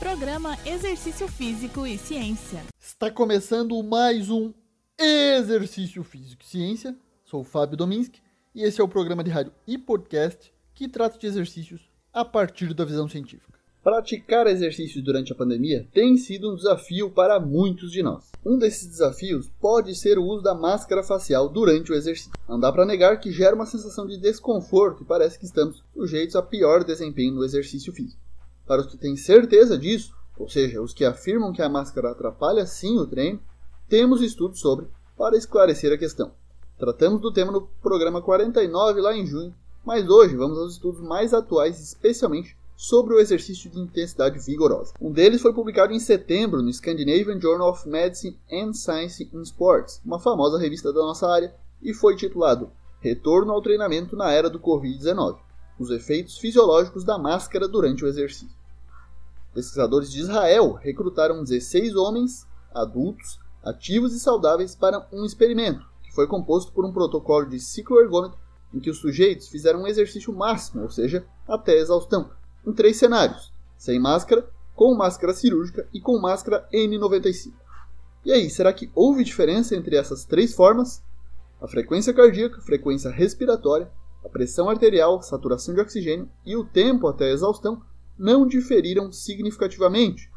Programa Exercício Físico e Ciência. Está começando mais um Exercício Físico e Ciência. Sou o Fábio Dominski e esse é o programa de rádio e podcast que trata de exercícios a partir da visão científica. Praticar exercícios durante a pandemia tem sido um desafio para muitos de nós. Um desses desafios pode ser o uso da máscara facial durante o exercício. Não dá para negar que gera uma sensação de desconforto e parece que estamos sujeitos a pior desempenho no exercício físico. Para os que têm certeza disso, ou seja, os que afirmam que a máscara atrapalha sim o treino, temos estudos sobre para esclarecer a questão. Tratamos do tema no programa 49 lá em junho, mas hoje vamos aos estudos mais atuais, especialmente sobre o exercício de intensidade vigorosa. Um deles foi publicado em setembro no Scandinavian Journal of Medicine and Science in Sports, uma famosa revista da nossa área, e foi titulado Retorno ao treinamento na era do Covid-19: Os efeitos fisiológicos da máscara durante o exercício. Pesquisadores de Israel recrutaram 16 homens adultos, ativos e saudáveis para um experimento, que foi composto por um protocolo de cicloergômetro em que os sujeitos fizeram um exercício máximo, ou seja, até exaustão, em três cenários: sem máscara, com máscara cirúrgica e com máscara N95. E aí, será que houve diferença entre essas três formas? A frequência cardíaca, frequência respiratória, a pressão arterial, saturação de oxigênio e o tempo até exaustão não diferiram significativamente.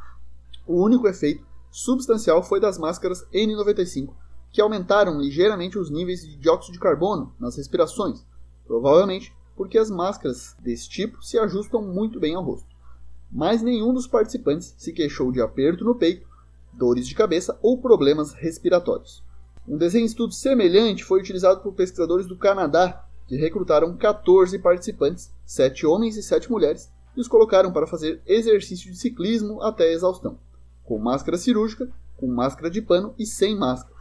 O único efeito substancial foi das máscaras N95, que aumentaram ligeiramente os níveis de dióxido de carbono nas respirações, provavelmente porque as máscaras desse tipo se ajustam muito bem ao rosto. Mas nenhum dos participantes se queixou de aperto no peito, dores de cabeça ou problemas respiratórios. Um desenho estudo semelhante foi utilizado por pesquisadores do Canadá, que recrutaram 14 participantes, 7 homens e 7 mulheres, e os colocaram para fazer exercício de ciclismo até a exaustão, com máscara cirúrgica, com máscara de pano e sem máscara.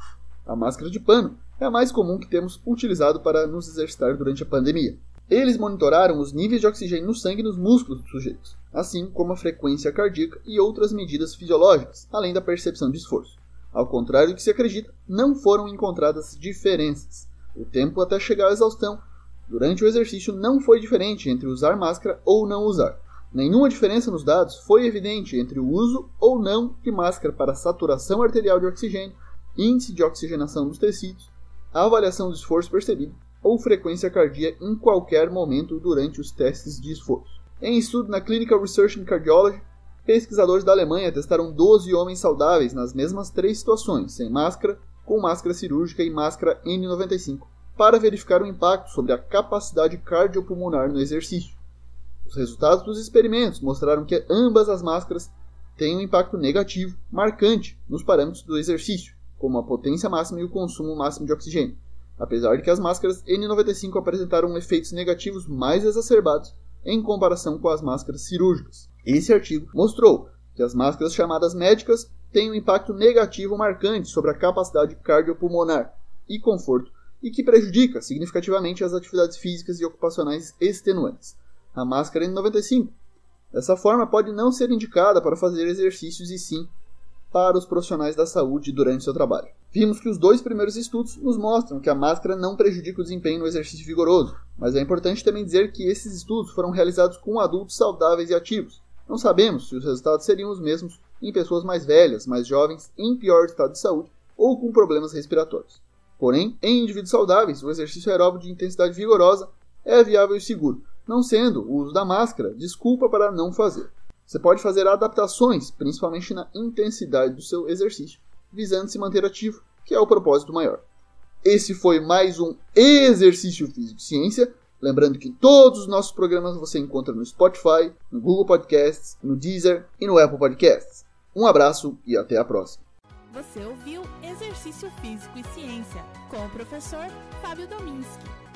A máscara de pano é a mais comum que temos utilizado para nos exercitar durante a pandemia. Eles monitoraram os níveis de oxigênio no sangue e nos músculos dos sujeitos, assim como a frequência cardíaca e outras medidas fisiológicas, além da percepção de esforço. Ao contrário do que se acredita, não foram encontradas diferenças. O tempo até chegar à exaustão durante o exercício não foi diferente entre usar máscara ou não usar. Nenhuma diferença nos dados foi evidente entre o uso ou não de máscara para saturação arterial de oxigênio, índice de oxigenação dos tecidos, avaliação do esforço percebido ou frequência cardíaca em qualquer momento durante os testes de esforço. Em estudo na Clinical Research in Cardiology, pesquisadores da Alemanha testaram 12 homens saudáveis nas mesmas três situações, sem máscara, com máscara cirúrgica e máscara N95, para verificar o impacto sobre a capacidade cardiopulmonar no exercício. Os resultados dos experimentos mostraram que ambas as máscaras têm um impacto negativo marcante nos parâmetros do exercício, como a potência máxima e o consumo máximo de oxigênio, apesar de que as máscaras N95 apresentaram efeitos negativos mais exacerbados em comparação com as máscaras cirúrgicas. Esse artigo mostrou que as máscaras chamadas médicas têm um impacto negativo marcante sobre a capacidade cardiopulmonar e conforto e que prejudica significativamente as atividades físicas e ocupacionais extenuantes. A máscara N95, dessa forma, pode não ser indicada para fazer exercícios e sim para os profissionais da saúde durante seu trabalho. Vimos que os dois primeiros estudos nos mostram que a máscara não prejudica o desempenho no exercício vigoroso, mas é importante também dizer que esses estudos foram realizados com adultos saudáveis e ativos. Não sabemos se os resultados seriam os mesmos em pessoas mais velhas, mais jovens, em pior estado de saúde ou com problemas respiratórios. Porém, em indivíduos saudáveis, o exercício aeróbico de intensidade vigorosa é viável e seguro, não sendo o uso da máscara desculpa para não fazer. Você pode fazer adaptações, principalmente na intensidade do seu exercício, visando se manter ativo, que é o propósito maior. Esse foi mais um Exercício Físico Ciência. Lembrando que todos os nossos programas você encontra no Spotify, no Google Podcasts, no Deezer e no Apple Podcasts. Um abraço e até a próxima. Você ouviu Exercício Físico e Ciência com o professor Fábio Dominski,